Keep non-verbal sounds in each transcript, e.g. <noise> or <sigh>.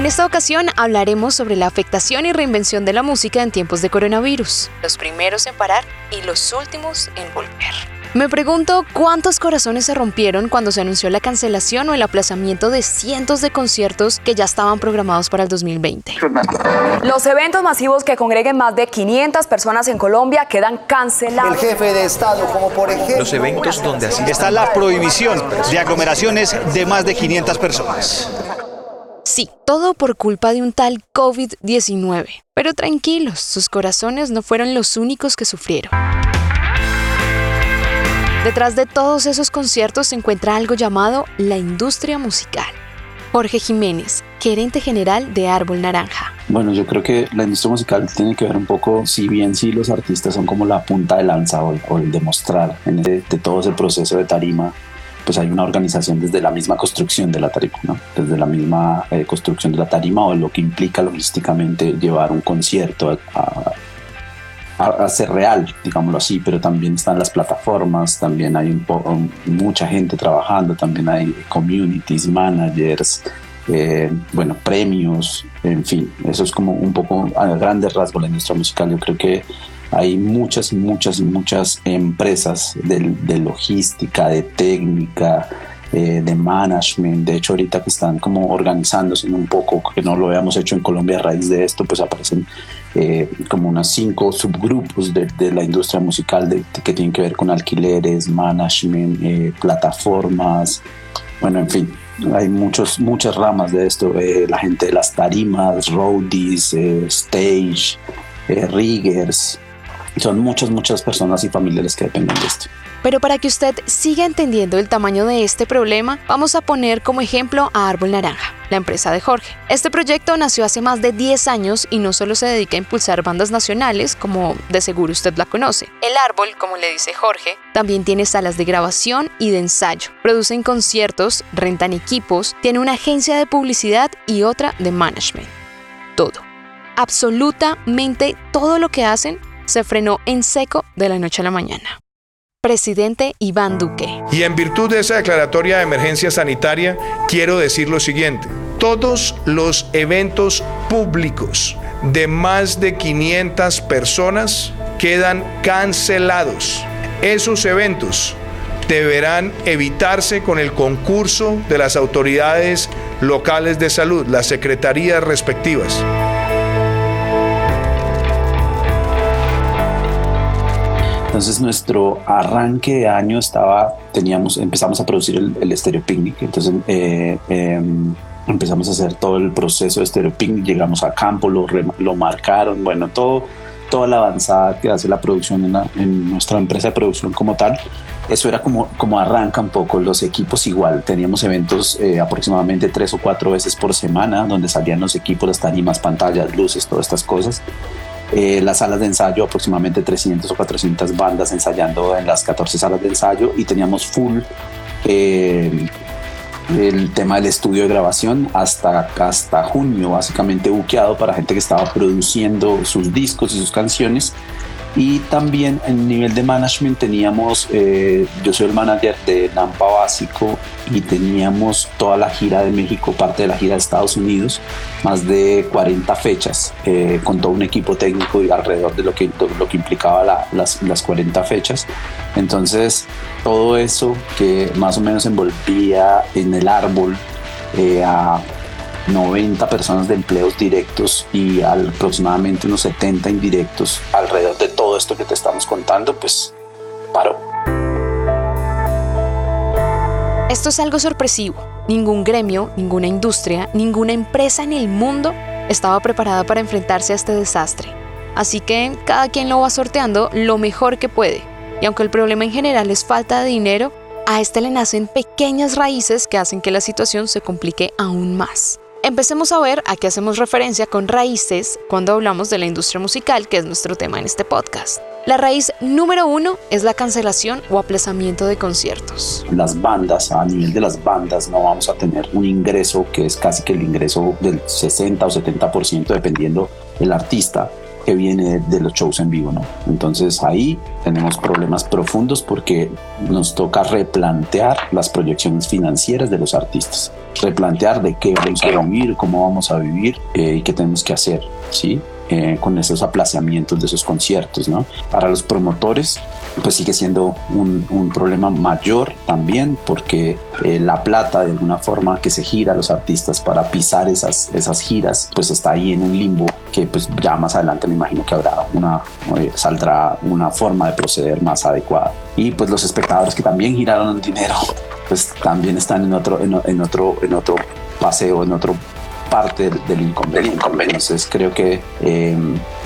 En esta ocasión hablaremos sobre la afectación y reinvención de la música en tiempos de coronavirus, los primeros en parar y los últimos en volver. Me pregunto cuántos corazones se rompieron cuando se anunció la cancelación o el aplazamiento de cientos de conciertos que ya estaban programados para el 2020. Los eventos masivos que congreguen más de 500 personas en Colombia quedan cancelados. El jefe de Estado, como por ejemplo... Los eventos donde así está la prohibición de aglomeraciones de más de 500 personas. Sí, todo por culpa de un tal COVID-19. Pero tranquilos, sus corazones no fueron los únicos que sufrieron. Detrás de todos esos conciertos se encuentra algo llamado la industria musical. Jorge Jiménez, gerente general de Árbol Naranja. Bueno, yo creo que la industria musical tiene que ver un poco, si bien sí los artistas son como la punta de lanza o, el demostrar de todo ese proceso de tarima pues hay una organización desde la misma construcción de la tarima, ¿no? desde la misma eh, construcción de la tarima o lo que implica logísticamente llevar un concierto a, a, ser real, digámoslo así, pero también están las plataformas, también hay un mucha gente trabajando, también hay communities, managers, eh, bueno, premios, en fin, eso es como un poco a grandes rasgos la industria musical. Yo creo que hay muchas muchas muchas empresas de, logística, de técnica, eh, de management. De hecho, ahorita que están como organizándose un poco, que no lo habíamos hecho en Colombia a raíz de esto, pues aparecen eh, como unos cinco subgrupos de, la industria musical que tienen que ver con alquileres, management, eh, plataformas, bueno, en fin. Hay muchos, muchas ramas de esto, la gente de las tarimas, roadies, stage, riggers, son muchas, muchas personas y familiares que dependen de esto. Pero para que usted siga entendiendo el tamaño de este problema, vamos a poner como ejemplo a Árbol Naranja, la empresa de Jorge. Este proyecto nació hace más de 10 años y no solo se dedica a impulsar bandas nacionales, como de seguro usted la conoce. El Árbol, como le dice Jorge, también tiene salas de grabación y de ensayo. Producen conciertos, rentan equipos, tiene una agencia de publicidad y otra de management. Todo. Absolutamente todo lo que hacen se frenó en seco de la noche a la mañana. Presidente Iván Duque. Y en virtud de esa declaratoria de emergencia sanitaria, quiero decir lo siguiente. Todos los eventos públicos de más de 500 personas quedan cancelados. Esos eventos deberán evitarse con el concurso de las autoridades locales de salud, las secretarías respectivas. Entonces nuestro arranque de año estaba, teníamos, empezamos a producir el, el Stereo Picnic, entonces eh, em, empezamos a hacer todo el proceso de Stereo Picnic, llegamos a campo, lo, lo marcaron, bueno, todo, toda la avanzada que hace la producción en, en nuestra empresa de producción como tal, eso era como, como arranca un poco los equipos igual. Teníamos eventos eh, aproximadamente tres o cuatro veces por semana donde salían los equipos, las tarimas, pantallas, luces, todas estas cosas. Eh, las salas de ensayo, aproximadamente 300 o 400 bandas ensayando en las 14 salas de ensayo y teníamos full eh, el tema del estudio de grabación hasta, hasta junio, básicamente buqueado para gente que estaba produciendo sus discos y sus canciones y también en nivel de management teníamos, eh, yo soy el manager de Nampa Básico y teníamos toda la gira de México, parte de la gira de Estados Unidos, más de 40 fechas, eh, con todo un equipo técnico y alrededor de lo que, lo que implicaba las, las 40 fechas. Entonces, todo eso que más o menos envolvía en el árbol eh, a 90 personas de empleos directos y aproximadamente unos 70 indirectos alrededor de esto que te estamos contando, pues paró. Esto es algo sorpresivo. Ningún gremio, ninguna industria, ninguna empresa en el mundo estaba preparada para enfrentarse a este desastre. Así que cada quien lo va sorteando lo mejor que puede. Y aunque el problema en general es falta de dinero, a este le nacen pequeñas raíces que hacen que la situación se complique aún más. Empecemos a ver a qué hacemos referencia con raíces cuando hablamos de la industria musical, que es nuestro tema en este podcast. La raíz número uno es la cancelación o aplazamiento de conciertos. Las bandas, a nivel de las bandas, no vamos a tener un ingreso que es casi que el ingreso del 60 o 70% dependiendo del artista que viene de los shows en vivo, ¿no? Entonces ahí tenemos problemas profundos porque nos toca replantear las proyecciones financieras de los artistas, replantear de qué vamos a vivir, cómo vamos a vivir eh, y qué tenemos que hacer, ¿sí? Eh, con esos aplazamientos de esos conciertos, ¿no? Para los promotores, pues sigue siendo un, un problema mayor también porque eh, la plata de alguna forma que se gira a los artistas para pisar esas, esas giras, pues está ahí en un limbo que pues ya más adelante me imagino que habrá una, eh, saldrá una forma de proceder más adecuada. Y pues los espectadores que también giraron el dinero, pues también están en otro, en, en otro, en otro paseo, en otro parte del inconveniente. Entonces creo que eh,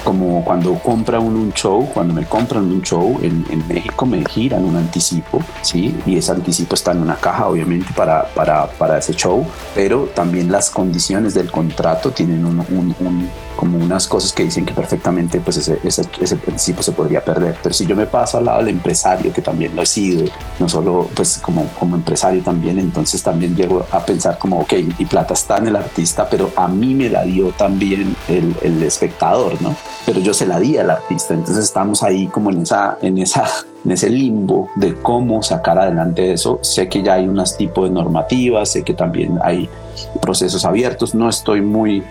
como cuando compra uno un show, cuando me compran un show en, en, México me giran un anticipo, ¿sí? Y ese anticipo está en una caja obviamente para, para, para ese show, pero también las condiciones del contrato tienen un, un, un como unas cosas que dicen que perfectamente pues ese, ese, ese, principio se podría perder. Pero si yo me paso al lado del empresario, que también lo he sido, no solo pues como, como empresario también, entonces también llego a pensar como, ok, mi plata está en el artista, pero a mí me la dio también el, el espectador, ¿no? Pero yo se la di al artista, entonces estamos ahí como en esa, en esa en ese limbo de cómo sacar adelante eso. Sé que ya hay unas tipos de normativas, sé que también hay procesos abiertos, no estoy muy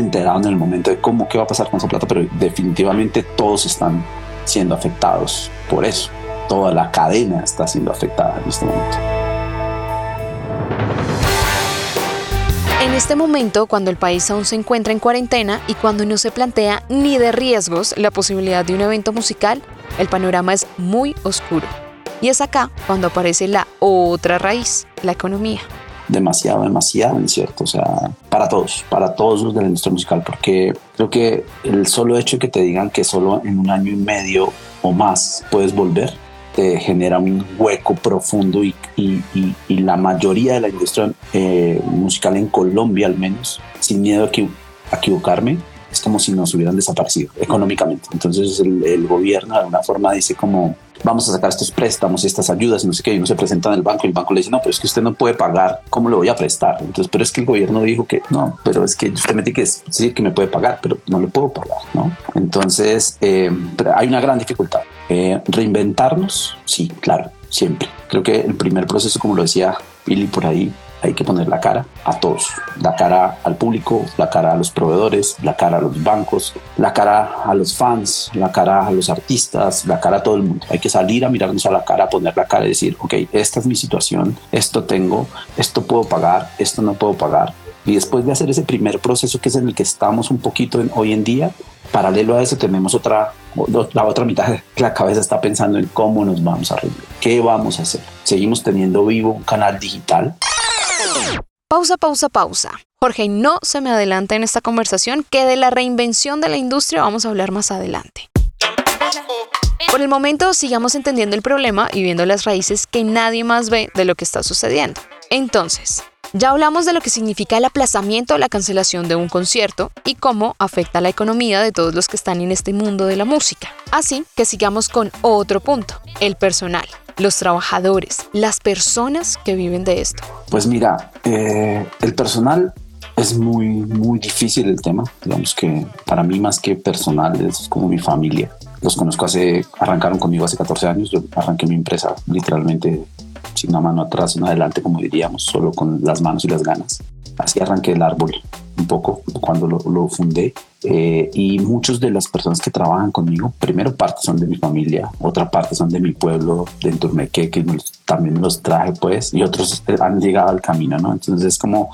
enterado en el momento de cómo qué va a pasar con esa plata, pero definitivamente todos están siendo afectados por eso. Toda la cadena está siendo afectada en este momento. En este momento, cuando el país aún se encuentra en cuarentena y cuando no se plantea ni de riesgos la posibilidad de un evento musical, el panorama es muy oscuro. Y es acá cuando aparece la otra raíz, la economía demasiado, demasiado incierto, o sea, para todos, para todos los de la industria musical, porque creo que el solo hecho de que te digan que solo en un año y medio o más puedes volver, te genera un hueco profundo y, y, la mayoría de la industria eh, musical en Colombia al menos, sin miedo a equivocarme, es como si nos hubieran desaparecido económicamente. Entonces el, el, gobierno de alguna forma dice como vamos a sacar estos préstamos, estas ayudas, no sé qué, y uno se presenta en el banco y el banco le dice, no, pero es que usted no puede pagar, ¿cómo le voy a prestar? Entonces, pero es que el gobierno dijo que no, pero es que usted me tiene que decir que me puede pagar, pero no le puedo pagar, ¿no? Entonces, eh, hay una gran dificultad. Eh, reinventarnos, sí, claro, siempre. Creo que el primer proceso, como lo decía Billy por ahí, hay que poner la cara a todos, la cara al público, la cara a los proveedores, la cara a los bancos, la cara a los fans, la cara a los artistas, la cara a todo el mundo. Hay que salir a mirarnos a la cara, poner la cara y decir, ok, esta es mi situación, esto tengo, esto puedo pagar, esto no puedo pagar. Y después de hacer ese primer proceso que es en el que estamos un poquito en, hoy en día, paralelo a eso tenemos otra, la otra mitad <laughs> la cabeza está pensando en cómo nos vamos a reír, qué vamos a hacer. Seguimos teniendo vivo un canal digital Pausa, pausa, pausa. Jorge, no se me adelanta en esta conversación que de la reinvención de la industria vamos a hablar más adelante. Por el momento, sigamos entendiendo el problema y viendo las raíces que nadie más ve de lo que está sucediendo. Entonces, ya hablamos de lo que significa el aplazamiento o la cancelación de un concierto y cómo afecta la economía de todos los que están en este mundo de la música. Así que sigamos con otro punto, el personal los trabajadores, las personas que viven de esto? Pues mira, eh, el personal es muy, muy difícil el tema. Digamos que para mí más que personal es como mi familia. Los conozco hace, arrancaron conmigo hace 14 años. Yo arranqué mi empresa literalmente una mano atrás, una adelante, como diríamos, solo con las manos y las ganas. Así arranqué el árbol un poco cuando lo, lo fundé. Eh, y muchas de las personas que trabajan conmigo, primero parte son de mi familia, otra parte son de mi pueblo, de Enturmeque, que también los traje pues, y otros han llegado al camino, ¿no? Entonces es como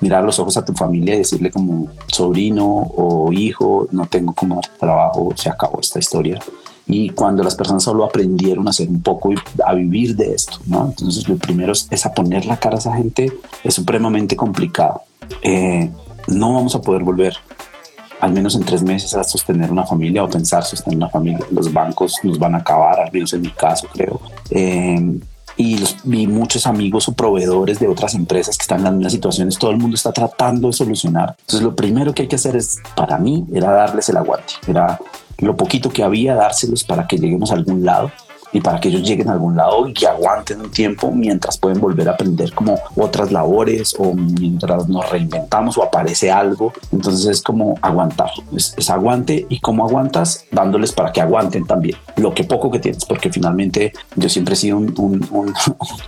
mirar los ojos a tu familia y decirle como sobrino o hijo, no tengo como trabajo, se acabó esta historia. Y cuando las personas solo aprendieron a hacer un poco y a vivir de esto, ¿no? Entonces lo primero es, es a poner la cara a esa gente, es supremamente complicado. Eh, no vamos a poder volver al menos en tres meses a sostener una familia o pensar sostener una familia. Los bancos nos van a acabar, al menos en mi caso creo. Eh, y, los, vi muchos amigos o proveedores de otras empresas que están en las mismas situaciones. Todo el mundo está tratando de solucionar. Entonces, lo primero que hay que hacer es, para mí, era darles el aguante. Era lo poquito que había, dárselos para que lleguemos a algún lado y para que ellos lleguen a algún lado y que aguanten un tiempo mientras pueden volver a aprender como otras labores o mientras nos reinventamos o aparece algo. Entonces es como aguantar, es, aguante y cómo aguantas dándoles para que aguanten también lo que poco que tienes, porque finalmente yo siempre he sido un, un, <laughs>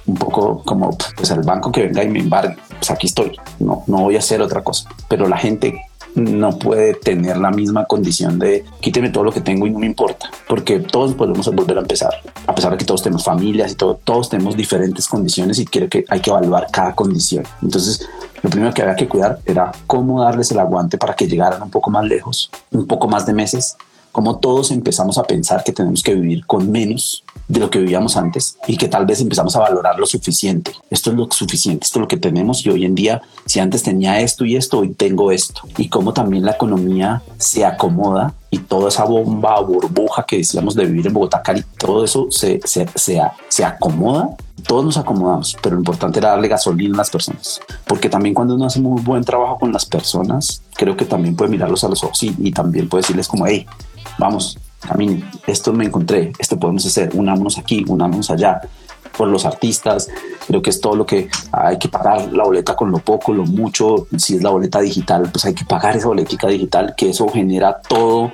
un, poco como pues el banco que venga y me embargue, pues aquí estoy, no, no voy a hacer otra cosa, pero la gente no puede tener la misma condición de quíteme todo lo que tengo y no me importa, porque todos podemos volver a empezar, a pesar de que todos tenemos familias y todo, todos tenemos diferentes condiciones y quiero que hay que evaluar cada condición. Entonces, lo primero que había que cuidar era cómo darles el aguante para que llegaran un poco más lejos, un poco más de meses, como todos empezamos a pensar que tenemos que vivir con menos de lo que vivíamos antes y que tal vez empezamos a valorar lo suficiente. Esto es lo suficiente, esto es lo que tenemos y hoy en día, si antes tenía esto y esto, hoy tengo esto. Y como también la economía se acomoda y toda esa bomba burbuja que decíamos de vivir en Bogotá, Cali, todo eso se, se, se, se acomoda todos nos acomodamos, pero lo importante era darle gasolina a las personas, porque también cuando uno hace muy buen trabajo con las personas, creo que también puede mirarlos a los ojos y, y también puede decirles como, hey, vamos, mí esto me encontré, esto podemos hacer, unámonos aquí, unámonos allá. Por los artistas, creo que es todo lo que hay que pagar la boleta con lo poco, lo mucho. Si es la boleta digital, pues hay que pagar esa boleta digital, que eso genera todo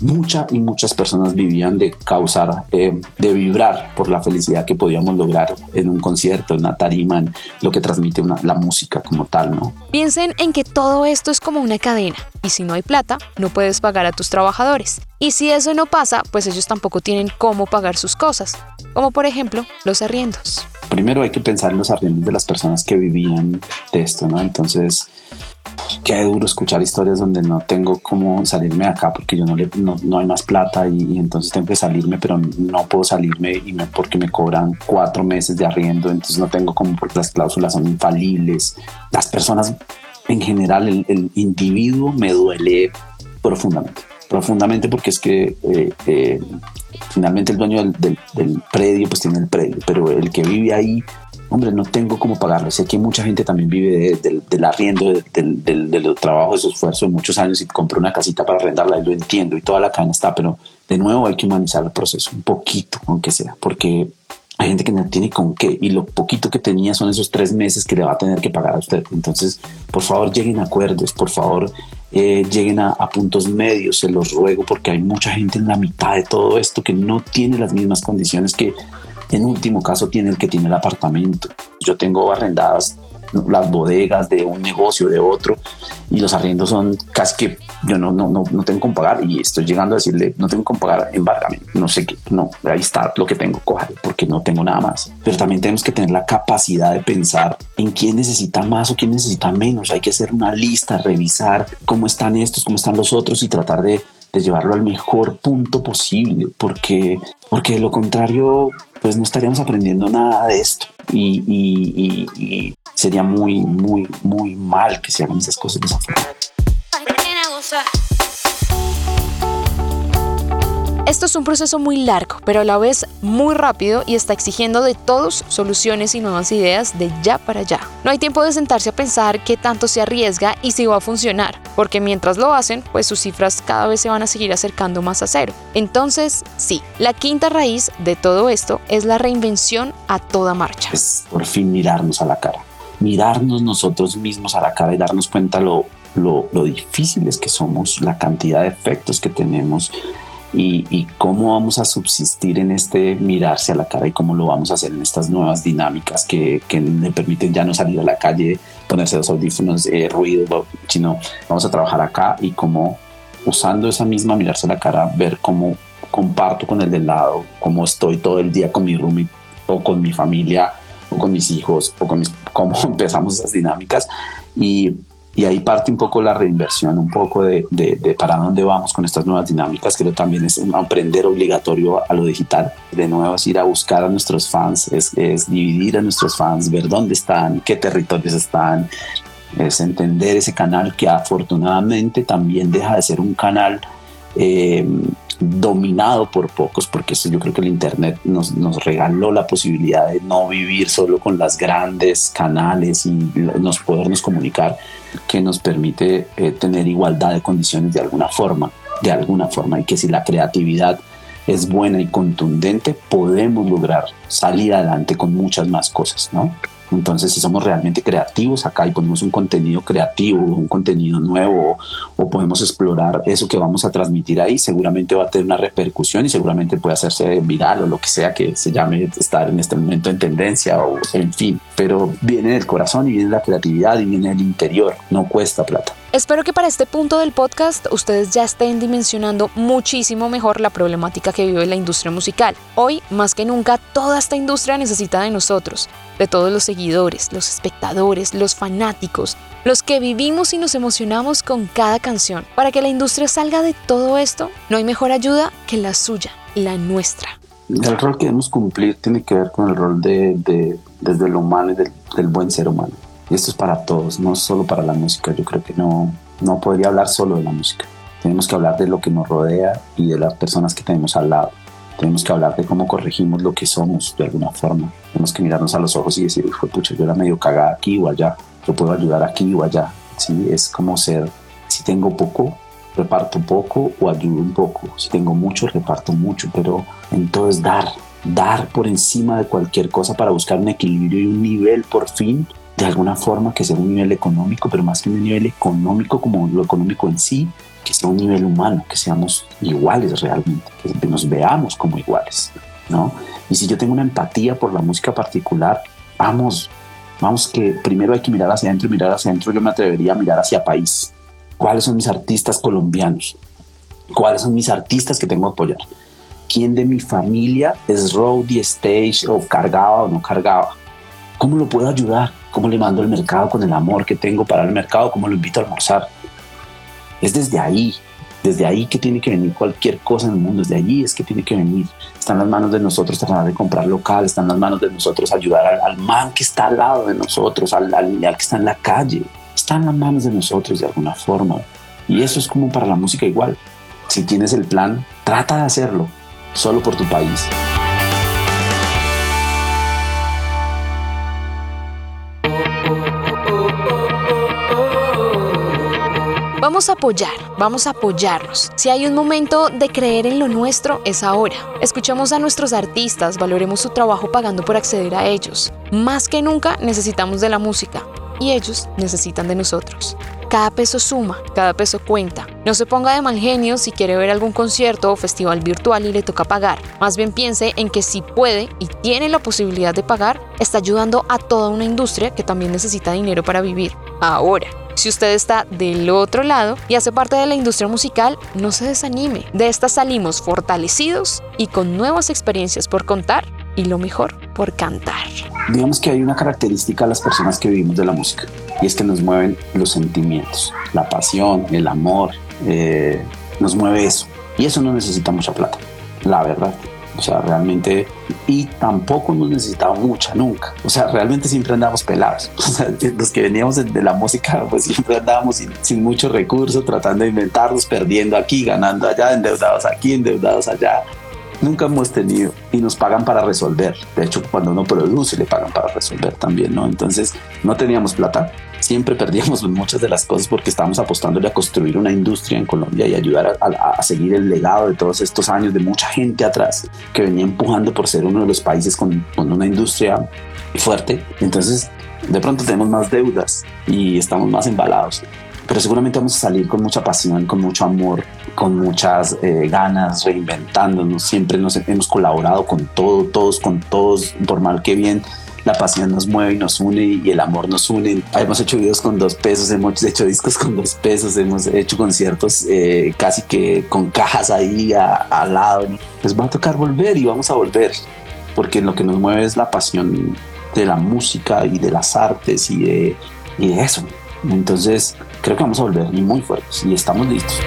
muchas y muchas personas vivían de causar, eh, de vibrar por la felicidad que podíamos lograr en un concierto, en una tarima, en lo que transmite la música como tal, ¿no? Piensen en que todo esto es como una cadena y si no hay plata, no puedes pagar a tus trabajadores. Y si eso no pasa, pues ellos tampoco tienen cómo pagar sus cosas, como por ejemplo los arriendos. Primero hay que pensar en los arriendos de las personas que vivían de esto, ¿no? Entonces, qué duro escuchar historias donde no tengo cómo salirme de acá porque yo no, le, no, hay más plata y, entonces tengo que salirme, pero no puedo salirme y me, porque me cobran cuatro meses de arriendo, entonces no tengo como porque las cláusulas son infalibles. Las personas en general, el, individuo me duele profundamente, profundamente porque es que eh, eh, finalmente el dueño del, del predio pues tiene el predio, pero el que vive ahí hombre, no tengo cómo pagarlo. Sé que mucha gente también vive del arriendo, del, trabajo, de su esfuerzo de muchos años y compró una casita para arrendarla y lo entiendo y toda la cadena está, pero de nuevo hay que humanizar el proceso un poquito, aunque sea, porque hay gente que no tiene con qué y lo poquito que tenía son esos tres meses que le va a tener que pagar a usted. Entonces, por favor, lleguen a acuerdos, por favor, eh, lleguen a, puntos medios, se los ruego, porque hay mucha gente en la mitad de todo esto que no tiene las mismas condiciones que en último caso tiene el que tiene el apartamento. Yo tengo arrendadas las bodegas de un negocio, de otro, y los arriendos son casi que yo no, no, no, no tengo con pagar y estoy llegando a decirle, no tengo con pagar, embárgame, no sé qué, no, ahí está lo que tengo, cójalo, porque no tengo nada más. Pero también tenemos que tener la capacidad de pensar en quién necesita más o quién necesita menos. Hay que hacer una lista, revisar cómo están estos, cómo están los otros y tratar de de llevarlo al mejor punto posible, porque, porque de lo contrario, pues no estaríamos aprendiendo nada de esto. Y, y, sería muy, muy, muy mal que se hagan esas cosas de esa forma. Esto es un proceso muy largo, pero a la vez muy rápido y está exigiendo de todos soluciones y nuevas ideas de ya para allá. No hay tiempo de sentarse a pensar qué tanto se arriesga y si va a funcionar, porque mientras lo hacen, pues sus cifras cada vez se van a seguir acercando más a cero. Entonces, sí, la quinta raíz de todo esto es la reinvención a toda marcha. Es por fin mirarnos a la cara, mirarnos nosotros mismos a la cara y darnos cuenta lo, lo, lo difíciles que somos, la cantidad de efectos que tenemos y, cómo vamos a subsistir en este mirarse a la cara y cómo lo vamos a hacer en estas nuevas dinámicas que, que le permiten ya no salir a la calle, ponerse los audífonos, eh, ruido, sino vamos a trabajar acá y cómo usando esa misma mirarse a la cara, ver cómo comparto con el del lado, cómo estoy todo el día con mi roomie o con mi familia o con mis hijos o con mis, cómo <laughs> empezamos esas dinámicas. Y y ahí parte un poco la reinversión, un poco de, de, para dónde vamos con estas nuevas dinámicas, que también es aprender obligatorio a lo digital. De nuevo es ir a buscar a nuestros fans, es, es dividir a nuestros fans, ver dónde están, qué territorios están, es entender ese canal que afortunadamente también deja de ser un canal eh, dominado por pocos, porque eso yo creo que el Internet nos, nos, regaló la posibilidad de no vivir solo con las grandes canales y nos podernos comunicar, que nos permite eh, tener igualdad de condiciones de alguna forma, de alguna forma, y que si la creatividad es buena y contundente, podemos lograr salir adelante con muchas más cosas, ¿no? Entonces, si somos realmente creativos acá y ponemos un contenido creativo, un contenido nuevo, o podemos explorar eso que vamos a transmitir ahí, seguramente va a tener una repercusión y seguramente puede hacerse viral o lo que sea que se llame estar en este momento en tendencia o en fin. Pero viene del corazón y viene la creatividad y viene del interior, no cuesta plata. Espero que para este punto del podcast ustedes ya estén dimensionando muchísimo mejor la problemática que vive la industria musical. Hoy, más que nunca, toda esta industria necesita de nosotros, de todos los seguidores, los espectadores, los fanáticos, los que vivimos y nos emocionamos con cada canción. Para que la industria salga de todo esto, no hay mejor ayuda que la suya, la nuestra. El rol que debemos cumplir tiene que ver con el rol de, desde lo humano y del buen ser humano. Y esto es para todos, no solo para la música. Yo creo que no, no podría hablar solo de la música. Tenemos que hablar de lo que nos rodea y de las personas que tenemos al lado. Tenemos que hablar de cómo corregimos lo que somos de alguna forma. Tenemos que mirarnos a los ojos y decir, pucha, yo era medio cagada aquí o allá. Yo puedo ayudar aquí o allá. ¿Sí? Es como ser, si tengo poco, reparto poco o ayudo un poco. Si tengo mucho, reparto mucho. Pero en todo es dar, dar por encima de cualquier cosa para buscar un equilibrio y un nivel por fin de alguna forma que sea un nivel económico, pero más que un nivel económico como lo económico en sí, que sea un nivel humano, que seamos iguales realmente, que nos veamos como iguales, ¿no? Y si yo tengo una empatía por la música particular, vamos, vamos que primero hay que mirar hacia adentro y mirar hacia adentro, yo me atrevería a mirar hacia país. ¿Cuáles son mis artistas colombianos? ¿Cuáles son mis artistas que tengo que apoyar? ¿Quién de mi familia es roadie, stage o cargaba o no cargaba? ¿Cómo lo puedo ayudar? ¿Cómo le mando al mercado con el amor que tengo para el mercado? ¿Cómo lo invito a almorzar? Es desde ahí, desde ahí que tiene que venir cualquier cosa en el mundo, desde allí es que tiene que venir. Está en las manos de nosotros tratar de comprar local, está en las manos de nosotros ayudar al, man que está al lado de nosotros, al, al, al que está en la calle. Está en las manos de nosotros de alguna forma. Y eso es como para la música igual. Si tienes el plan, trata de hacerlo, solo por tu país. Vamos a apoyar, vamos a apoyarnos. Si hay un momento de creer en lo nuestro, es ahora. Escuchemos a nuestros artistas, valoremos su trabajo pagando por acceder a ellos. Más que nunca necesitamos de la música y ellos necesitan de nosotros. Cada peso suma, cada peso cuenta. No se ponga de mal genio si quiere ver algún concierto o festival virtual y le toca pagar. Más bien piense en que si puede y tiene la posibilidad de pagar, está ayudando a toda una industria que también necesita dinero para vivir. Ahora, si usted está del otro lado y hace parte de la industria musical, no se desanime. De esta salimos fortalecidos y con nuevas experiencias por contar y lo mejor, por cantar. Digamos que hay una característica a las personas que vivimos de la música y es que nos mueven los sentimientos, la pasión, el amor, eh, nos mueve eso. Y eso no necesita mucha plata, la verdad. O sea, realmente, y tampoco hemos necesitado mucha nunca. O sea, realmente siempre andamos pelados. <laughs> O sea, los que veníamos de la música, pues siempre andábamos sin, sin muchos recursos, tratando de inventarnos, perdiendo aquí, ganando allá, endeudados aquí, endeudados allá. Nunca hemos tenido y nos pagan para resolver. De hecho, cuando uno produce, le pagan para resolver también, ¿no? Entonces, no teníamos plata, siempre perdíamos <laughs> muchas de las cosas porque estábamos apostándole a construir una industria en Colombia y ayudar a, seguir el legado de todos estos años de mucha gente atrás que venía empujando por ser uno de los países con, con una industria fuerte. Entonces, de pronto tenemos más deudas y estamos más embalados pero seguramente vamos a salir con mucha pasión, con mucho amor, con muchas eh, ganas, reinventándonos. Siempre nos hemos colaborado con todo, todos, con todos, por mal que bien la pasión nos mueve y nos une y el amor nos une. Hemos hecho videos con dos pesos, hemos hecho discos con dos pesos, hemos hecho conciertos eh, casi que con cajas ahí al lado. Pues va a tocar volver y vamos a volver, porque lo que nos mueve es la pasión de la música y de las artes y de, y eso. Entonces creo que vamos a volver y muy fuertes y estamos listos.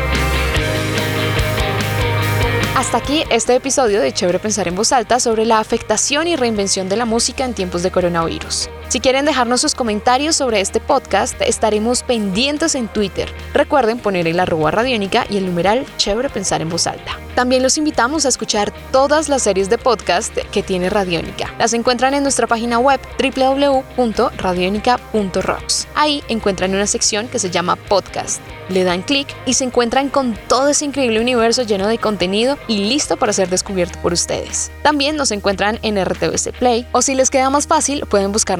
Hasta aquí este episodio de Chévere Pensar en Voz Alta sobre la afectación y reinvención de la música en tiempos de coronavirus. Si quieren dejarnos sus comentarios sobre este podcast, estaremos pendientes en Twitter. Recuerden poner el arroba radiónica y el numeral chévere pensar en voz alta. También los invitamos a escuchar todas las series de podcast que tiene Radiónica. Las encuentran en nuestra página web www.radionica.rocks. Ahí encuentran una sección que se llama podcast. Le dan clic y se encuentran con todo ese increíble universo lleno de contenido y listo para ser descubierto por ustedes. También nos encuentran en RTVC Play o si les queda más fácil pueden buscar